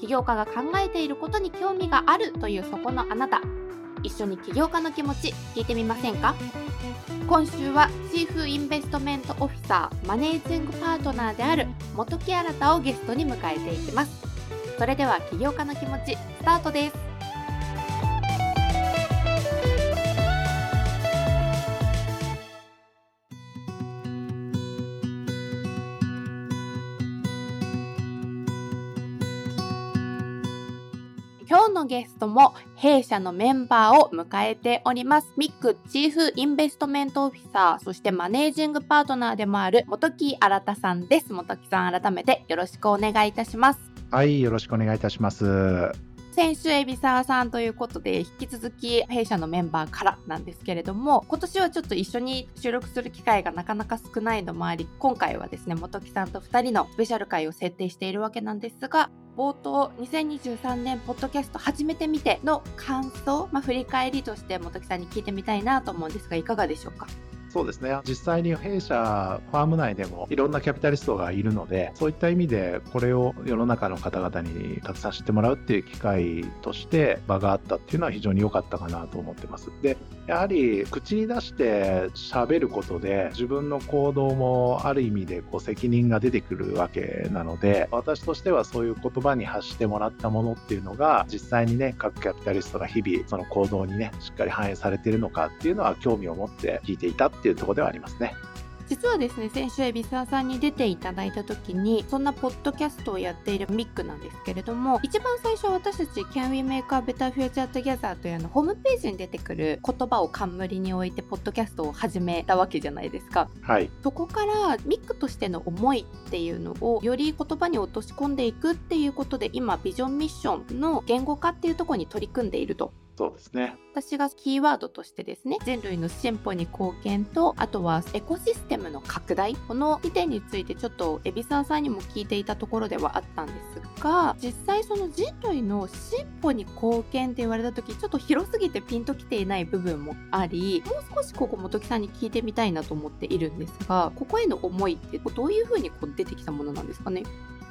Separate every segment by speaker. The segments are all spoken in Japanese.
Speaker 1: 起業家が考えていることに興味があるというそこのあなた。一緒に起業家の気持ち聞いてみませんか？今週はチーフインベストメントオフィサーマネージングパートナーである元木新をゲストに迎えていきます。それでは起業家の気持ちスタートです。トも弊社のメンバーを迎えております。ミックチーフインベストメントオフィサー、そしてマネージングパートナーでもある元木新さんです。元木さん改めてよろしくお願いいたします。
Speaker 2: はい、よろしくお願いいたします。
Speaker 1: 先週海老沢さんということで引き続き弊社のメンバーからなんですけれども今年はちょっと一緒に収録する機会がなかなか少ないのもあり今回はですね本木さんと2人のスペシャル回を設定しているわけなんですが冒頭2023年ポッドキャスト初めて見ての感想、まあ、振り返りとして本木さんに聞いてみたいなと思うんですがいかがでしょうか？
Speaker 2: そうですね。実際に弊社ファーム内でもいろんなキャピタリストがいるのでそういった意味でこれを世の中の方々にたくさん知ってもらうっていう機会として場があったっていうのは非常に良かったかなと思ってます。でやはり口に出して喋ることで自分の行動もある意味でこう責任が出てくるわけなので私としてはそういう言葉に発してもらったものっていうのが実際にね各キャピタリストが日々その行動にねしっかり反映されてるのかっていうのは興味を持って聞いていたっていうところではありますね。
Speaker 1: 実はですね先週海老沢さんに出ていただいた時にそんなポッドキャストをやっているミックなんですけれども一番最初私たち Can We Make a Better Future Together というあのホームページに出てくる言葉を冠に置いてポッドキャストを始めたわけじゃないですか。
Speaker 2: はい。
Speaker 1: そこからミックとしての思いっていうのをより言葉に落とし込んでいくっていうことで今ビジョンミッションの言語化っていうところに取り組んでいると
Speaker 2: そうですね。
Speaker 1: 私がキーワードとしてですね、人類の進歩に貢献と、あとはエコシステムの拡大、この2点についてちょっと海老沢さんにも聞いていたところではあったんですが、実際その人類の進歩に貢献って言われた時、ちょっと広すぎてピンときていない部分もあり、もう少しここ本木さんに聞いてみたいなと思っているんですが、ここへの思いってどういうふうにこう出てきたものなんですかね？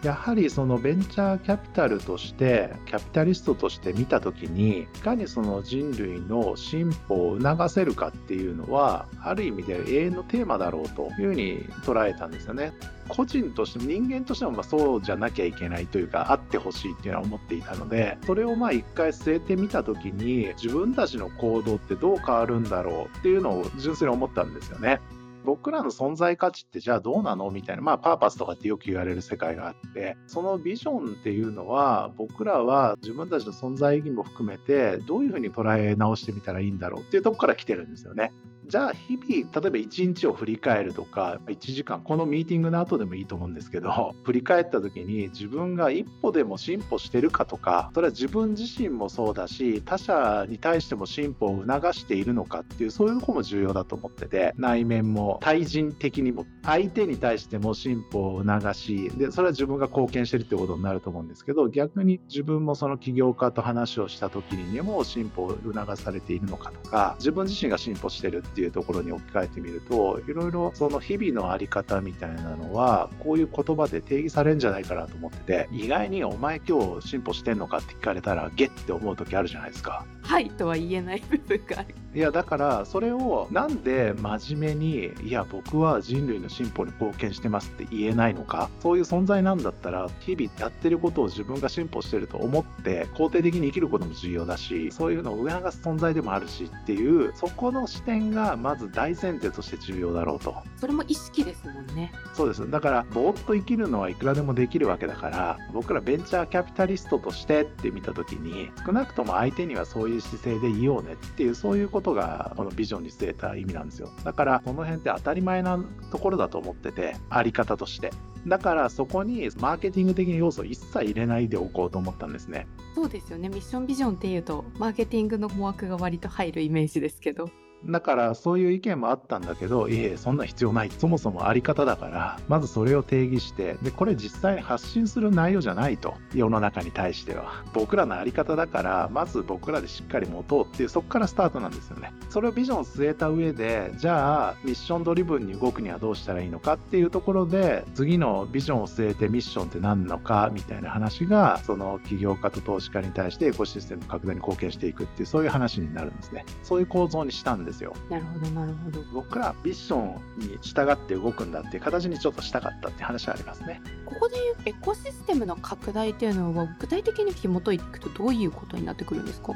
Speaker 2: やはりそのベンチャーキャピタルとしてキャピタリストとして見た時にいかにその人類の進歩を促せるかっていうのはある意味で永遠のテーマだろうというふうに捉えたんですよね。個人として人間としてもまそうじゃなきゃいけないというかあってほしいっていうのは思っていたのでそれをまあ一回据えてみた時に自分たちの行動ってどう変わるんだろうっていうのを純粋に思ったんですよね。僕らの存在価値ってじゃあどうなの？みたいな、まあ、パーパスとかってよく言われる世界があって、そのビジョンっていうのは、僕らは自分たちの存在意義も含めて、どういうふうに捉え直してみたらいいんだろうっていうとこから来てるんですよね。じゃあ日々、例えば1日を振り返るとか、1時間、このミーティングの後でもいいと思うんですけど、振り返った時に自分が一歩でも進歩してるかとか、それは自分自身もそうだし、他者に対しても進歩を促しているのかっていう、そういうとこも重要だと思ってて、内面も対人的にも、相手に対しても進歩を促し、で、それは自分が貢献してるってことになると思うんですけど、逆に自分もその起業家と話をした時にも進歩を促されているのかとか、自分自身が進歩してる。っていうところに置き換えてみるといろいろその日々の在り方みたいなのはこういう言葉で定義されるんじゃないかなと思ってて意外に「お前今日進歩してんのか?」って聞かれたらゲッって思う時あるじゃないですか。
Speaker 1: はいとは言えない部分がある。
Speaker 2: いやだからそれをなんで真面目にいや僕は人類の進歩に貢献してますって言えないのかそういう存在なんだったら日々やってることを自分が進歩してると思って肯定的に生きることも重要だしそういうのを促す存在でもあるしっていうそこの視点がまず大前提として重要だろうと。
Speaker 1: それも意識ですもんね。
Speaker 2: そうです。だからぼーっと生きるのはいくらでもできるわけだから僕らベンチャーキャピタリストとしてって見た時に少なくとも相手にはそういう姿勢でいようねっていうそういうことがこのビジョンに据えた意味なんですよ。だからこの辺って当たり前なところだと思っててあり方として。だからそこにマーケティング的な要素を一切入れないでおこうと思ったんですね。
Speaker 1: そうですよね。ミッションビジョンっていうとマーケティングの思惑が割と入るイメージですけど。
Speaker 2: だからそういう意見もあったんだけど、いえ、そんな必要ない。そもそもあり方だから、まずそれを定義して、で、これ実際に発信する内容じゃないと。世の中に対しては。僕らのあり方だから、まず僕らでしっかり持とうっていう、そこからスタートなんですよね。それをビジョンを据えた上で、じゃあ、ミッションドリブンに動くにはどうしたらいいのかっていうところで、次のビジョンを据えてミッションって何のかみたいな話が、その起業家と投資家に対してエコシステム拡大に貢献していくっていう、そういう話になるんですね。そういう構造にしたんですよ。
Speaker 1: なるほど。なるほど
Speaker 2: 僕らミッションに従って動くんだっていう形にちょっとしたかったって話はありますね
Speaker 1: ここでいうエコシステムの拡大っていうのは具体的に紐解いていくとどういうことになってくるんですか？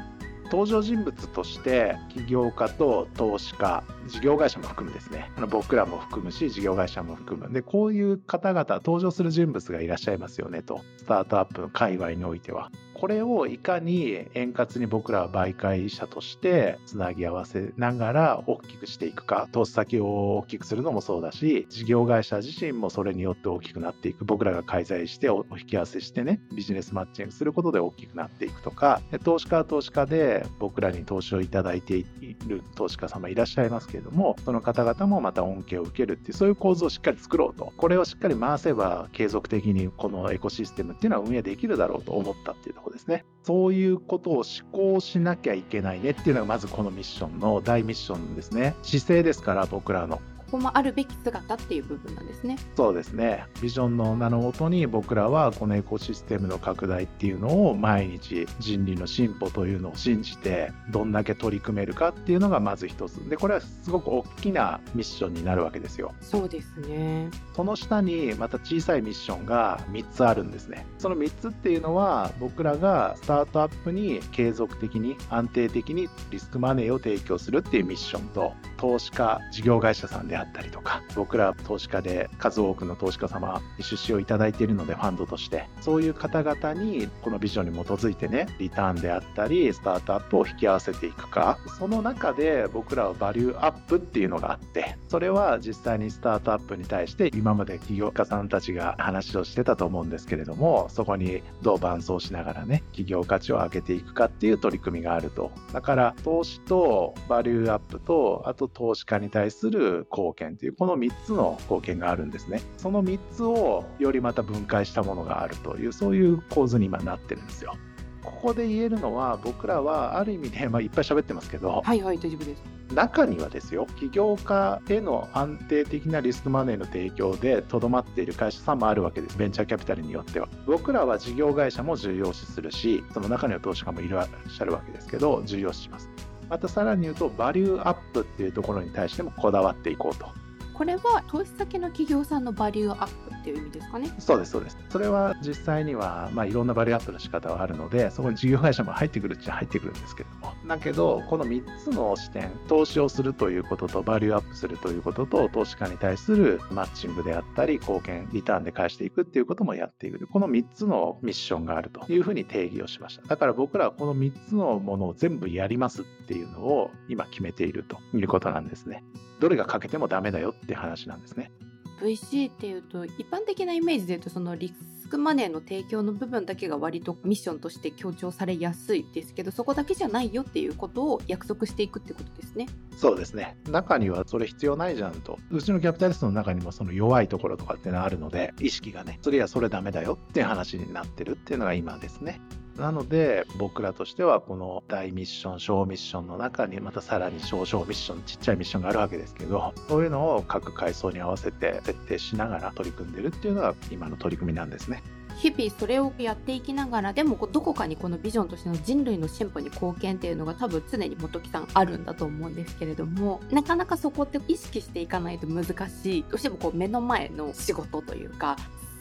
Speaker 2: 登場人物として起業家と投資家事業会社も含むですね。あの僕らも含むし事業会社も含む。でこういう方々登場する人物がいらっしゃいますよねと。スタートアップの界隈においては。これをいかに円滑に僕らは媒介者としてつなぎ合わせながら大きくしていくか。投資先を大きくするのもそうだし事業会社自身もそれによって大きくなっていく。僕らが介在してお引き合わせしてねビジネスマッチングすることで大きくなっていくとか。投資家は投資家で僕らに投資をいただいている投資家様いらっしゃいますけどけどもその方々もまた恩恵を受けるっていうそういう構図をしっかり作ろうとこれをしっかり回せば継続的にこのエコシステムっていうのは運営できるだろうと思ったっていうとこですね。そういうことを思考しなきゃいけないねっていうのがまずこのミッションの大ミッションですね。姿勢ですから僕らの。
Speaker 1: ここもあるべき姿っていう部分なんですね。
Speaker 2: そうですね。ビジョンの名のもとに僕らはこのエコシステムの拡大っていうのを毎日人類の進歩というのを信じてどんだけ取り組めるかっていうのがまず一つ。で、これはすごく大きなミッションになるわけですよ。
Speaker 1: そうですね。
Speaker 2: その下にまた小さいミッションが3つあるんですね。その3つっていうのは僕らがスタートアップに継続的に安定的にリスクマネーを提供するっていうミッションと投資家事業会社さんであったりとか僕ら投資家で数多くの投資家様に出資をいただいているのでファンドとして。そういう方々にこのビジョンに基づいてねリターンであったりスタートアップを引き合わせていくか。その中で僕らはバリューアップっていうのがあってそれは実際にスタートアップに対して今まで起業家さんたちが話をしてたと思うんですけれどもそこにどう伴走しながらね企業価値を上げていくかっていう取り組みがあると。だから投資とバリューアップとあと投資家に対する貢献というこの3つの貢献があるんですね。その3つをよりまた分解したものがあるというそういう構図に今なってるんですよ。ここで言えるのは僕らはある意味で、まあ、いっぱい喋ってますけど
Speaker 1: はいはい大丈夫です。
Speaker 2: 中にはですよ起業家への安定的なリスクマネーの提供でとどまっている会社さんもあるわけです。ベンチャーキャピタルによっては。僕らは事業会社も重要視するしその中には投資家もいらっしゃるわけですけど重要視しますまたさらに言うとバリューアップっていうところに対してもこだわっていこうと。
Speaker 1: これは投資先の企業さんのバリューアップっていう意味ですかね。
Speaker 2: そうですそうですそれは実際には、まあ、いろんなバリューアップの仕方はあるのでそこに事業会社も入ってくるっちゃ入ってくるんですけど。もだけどこの3つの視点投資をするということとバリューアップするということと投資家に対するマッチングであったり貢献リターンで返していくっていうこともやっていく。この3つのミッションがあるというふうに定義をしました。だから僕らはこの3つのものを全部やりますっていうのを今決めているということなんですね。どれが欠けてもダメだよって話なんですね。
Speaker 1: VC っていうと一般的なイメージで言うとそのリスクマネーの提供の部分だけが割とミッションとして強調されやすいですけどそこだけじゃないよっていうことを約束していくってことですね。
Speaker 2: そうですね。中にはそれ必要ないじゃんとうちのキャピタリストの中にもその弱いところとかっていうのはあるので意識がねそれやそれダメだよっていう話になってるっていうのが今ですね。なので僕らとしてはこの大ミッション小ミッションの中にまたさらに小小ミッションちっちゃいミッションがあるわけですけどそういうのを各階層に合わせて設定しながら取り組んでるっていうのが今の取り組みなんですね。
Speaker 1: 日々それをやっていきながらでもどこかにこのビジョンとしての人類の進歩に貢献っていうのが多分常に本木さんあるんだと思うんですけれどもなかなかそこって意識していかないと難しいどうしてもこう目の前の仕事というか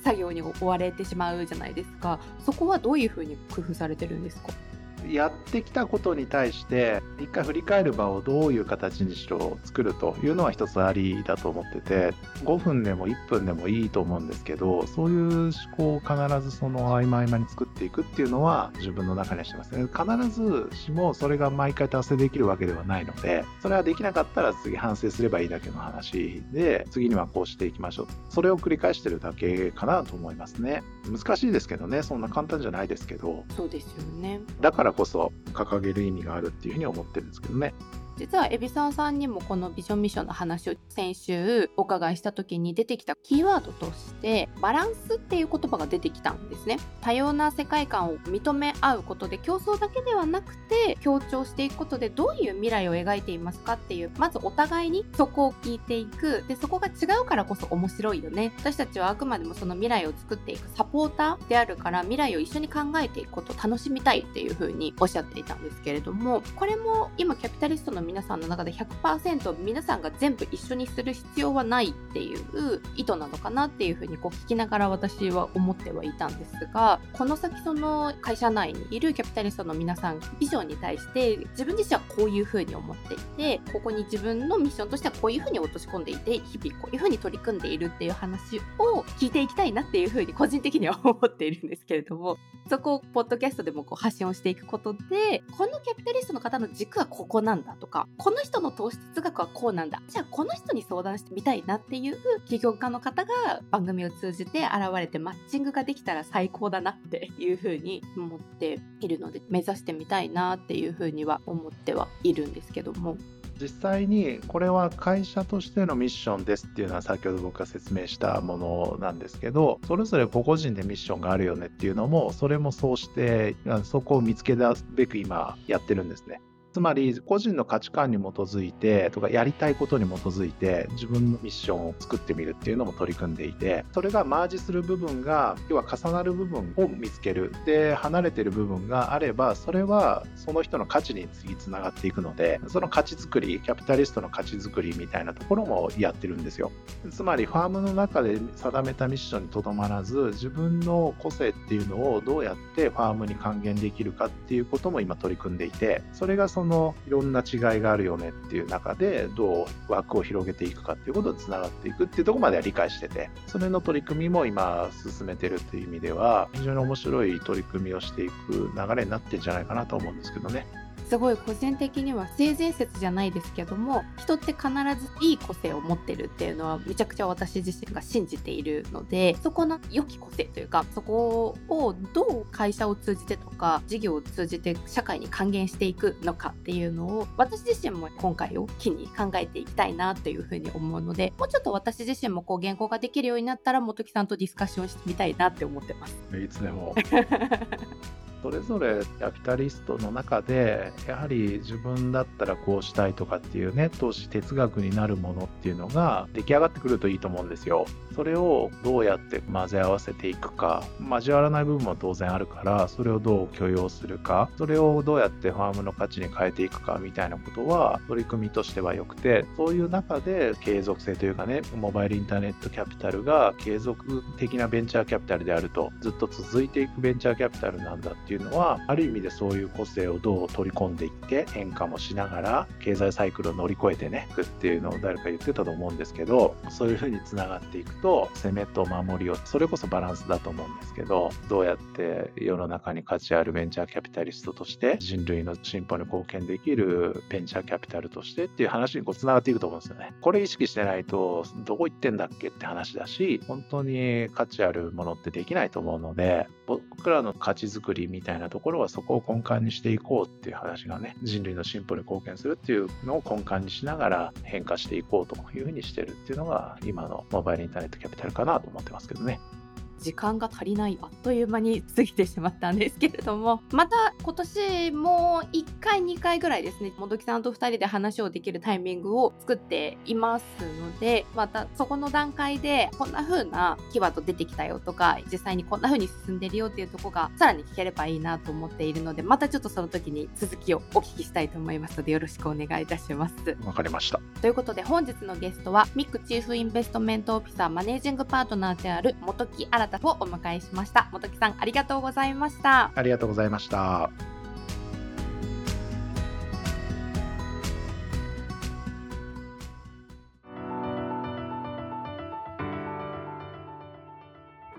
Speaker 1: 作業に追われてしまうじゃないですか。そこはどういうふうに工夫されてるんですか？
Speaker 2: やってきたことに対して一回振り返る場をどういう形にしろ作るというのは一つありだと思ってて5分でも1分でもいいと思うんですけどそういう思考を必ずその合間合間に作っていくっていうのは自分の中にはしてますね。必ずしもそれが毎回達成できるわけではないのでそれはできなかったら次反省すればいいだけの話で次にはこうしていきましょう。それを繰り返してるだけかなと思いますね。難しいですけどね。そんな簡単じゃないですけど。
Speaker 1: そうですよね。
Speaker 2: だからこそ掲げる意味があるっていうふうに思ってるんですけどね。
Speaker 1: 実は海老沢さんにもこのビジョンミッションの話を先週お伺いした時に出てきたキーワードとしてバランスっていう言葉が出てきたんですね。多様な世界観を認め合うことで競争だけではなくて強調していくことでどういう未来を描いていますかっていうまずお互いにそこを聞いていく。でそこが違うからこそ面白いよね。私たちはあくまでもその未来を作っていくサポーターであるから未来を一緒に考えていくことを楽しみたいっていうふうにおっしゃっていたんですけれどもこれも今キャピタリストの皆さんの中で100%皆さんが全部一緒にする必要はないっていう意図なのかなっていうふうにこう聞きながら私は思ってはいたんですがこの先その会社内にいるキャピタリストの皆さんビジョンに対して自分自身はこういうふうに思っていてここに自分のミッションとしてはこういうふうに落とし込んでいて日々こういうふうに取り組んでいるっていう話を聞いていきたいなっていうふうに個人的には思っているんですけれどもそこをポッドキャストでもこう発信をしていくことでこのキャピタリストの方の軸はここなんだとかこの人の投資哲学はこうなんだじゃあこの人に相談してみたいなっていう起業家の方が番組を通じて現れてマッチングができたら最高だなっていうふうに思っているので目指してみたいなっていうふうには思ってはいるんですけども。
Speaker 2: 実際にこれは会社としてのミッションですっていうのは先ほど僕が説明したものなんですけどそれぞれ個々人でミッションがあるよねっていうのもそれもそうしてそこを見つけ出すべく今やってるんですね。つまり個人の価値観に基づいてとかやりたいことに基づいて自分のミッションを作ってみるっていうのも取り組んでいてそれがマージする部分が要は重なる部分を見つける。で離れてる部分があればそれはその人の価値に次つながっていくのでその価値づくりキャピタリストの価値づくりみたいなところもやってるんですよ。つまりファームの中で定めたミッションにとどまらず自分の個性っていうのをどうやってファームに還元できるかっていうことも今取り組んでいてそれがそのいろんな違いがあるよねっていう中でどう枠を広げていくかっていうことにつながっていくっていうとこまでは理解しててそれの取り組みも今進めてるっていう意味では非常に面白い取り組みをしていく流れになってんじゃないかなと思うんですけどね。
Speaker 1: すごい個人的には性善説じゃないですけども人って必ずいい個性を持ってるっていうのはめちゃくちゃ私自身が信じているのでそこの良き個性というかそこをどう会社を通じてとか事業を通じて社会に還元していくのかっていうのを私自身も今回を機に考えていきたいなっていうふうに思うのでもうちょっと私自身もこう原稿ができるようになったら本木さんとディスカッションしてみたいなって思ってます。
Speaker 2: いつでも それぞれキャピタリストの中でやはり自分だったらこうしたいとかっていうね投資哲学になるものっていうのが出来上がってくるといいと思うんですよ。それをどうやって混ぜ合わせていくか交わらない部分も当然あるからそれをどう許容するかそれをどうやってファームの価値に変えていくかみたいなことは取り組みとしては良くてそういう中で継続性というかねモバイルインターネットキャピタルが継続的なベンチャーキャピタルであるとずっと続いていくベンチャーキャピタルなんだってていうのはある意味でそういう個性をどう取り込んでいって変化もしながら経済サイクルを乗り越えてねいくっていうのを誰か言ってたと思うんですけどそういうふうにつながっていくとと攻めと守りをそれこそバランスだと思うんですけどどうやって世の中に価値あるベンチャーキャピタリストとして人類の進歩に貢献できるベンチャーキャピタルとしてっていう話にこうつながっていくと思うんですよね。これ意識してないとどこ行ってんだっけって話だし本当に価値あるものってできないと思うので僕らの価値づくりみたいなところはそこを根幹にしていこうっていう話がね人類の進歩に貢献するっていうのを根幹にしながら変化していこうというふうにしてるっていうのが今のモバイルインターネットキャピタルかなと思ってますけどね。
Speaker 1: 時間が足りないあっという間に過ぎてしまったんですけれどもまた今年も1回2回ぐらいですねもどきさんと2人で話をできるタイミングを作っていますのでまたそこの段階でこんな風なキーワード出てきたよとか実際にこんな風に進んでるよっていうとこがさらに聞ければいいなと思っているのでまたちょっとその時に続きをお聞きしたいと思いますのでよろしくお願いいたします。
Speaker 2: わかりました。
Speaker 1: ということで本日のゲストはミックチーフインベストメントオフィサーマネージングパートナーである本木新ーをお迎えしました。本木さんありがとうございました。
Speaker 2: ありがとうございました。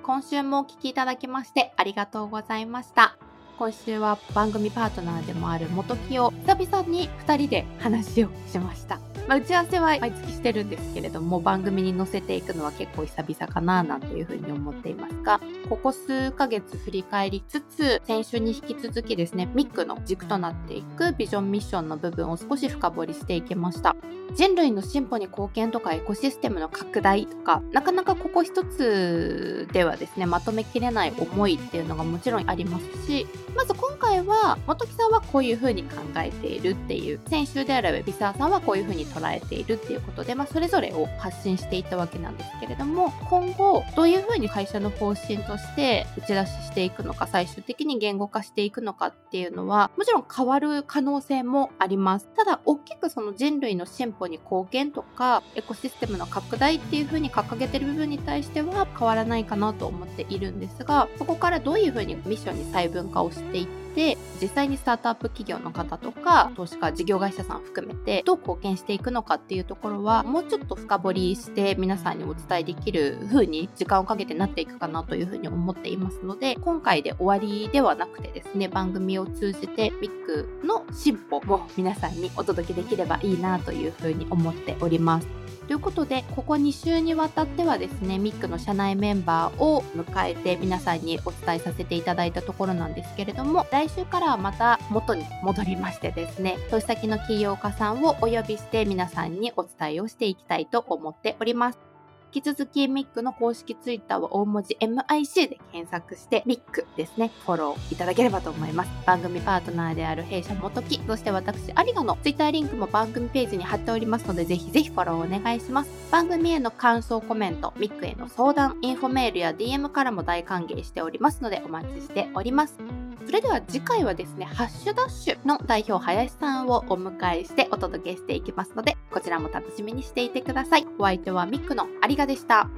Speaker 1: 今週もお聞きいただきましてありがとうございました。今週は番組パートナーでもある元木を久々に2人で話をしました。まあ、打ち合わせは毎月してるんですけれども、番組に載せていくのは結構久々かななんていうふうに思っていますが、ここ数ヶ月振り返りつつ、先週に引き続きですね、ミックの軸となっていくビジョンミッションの部分を少し深掘りしていきました。人類の進歩に貢献とかエコシステムの拡大とか、なかなかここ一つではですね、まとめきれない思いっていうのがもちろんありますし、まず今回は元木さんはこういうふうに考えているっていう、先週であればビサーさんはこういうふうに捉えているっていうことで、まあ、それぞれを発信していったわけなんですけれども今後どういうふうに会社の方針として打ち出ししていくのか最終的に言語化していくのかっていうのはもちろん変わる可能性もあります。ただ大きくその人類の進歩保に貢献とかエコシステムの拡大っていうふうに掲げてる部分に対しては変わらないかなと思っているんですがそこからどういうふうにミッションに細分化をしていって実際にスタートアップ企業の方とか投資家事業会社さん含めてどう貢献していくのかっていうところはもうちょっと深掘りして皆さんにお伝えできる風に時間をかけてなっていくかなというふうに思っていますので今回で終わりではなくてですね番組を通じて3の進歩を皆さんにお届けできればいいなというふうに思っております。ということでここ2週にわたってはですねミックの社内メンバーを迎えて皆さんにお伝えさせていただいたところなんですけれども来週からはまた元に戻りましてですね投資先の企業家さんをお呼びして皆さんにお伝えをしていきたいと思っております。引き続きミックの公式ツイッターは大文字 MIC で検索してミックですね、フォローいただければと思います。番組パートナーである弊社元木、そして私有賀のツイッターリンクも番組ページに貼っておりますので、ぜひぜひフォローお願いします。番組への感想コメント、ミックへの相談、インフォメールや DM からも大歓迎しておりますのでお待ちしております。それでは次回はですね、ハッシュダッシュの代表林さんをお迎えしてお届けしていきますので、こちらも楽しみにしていてください。お相手はミックの有賀でした。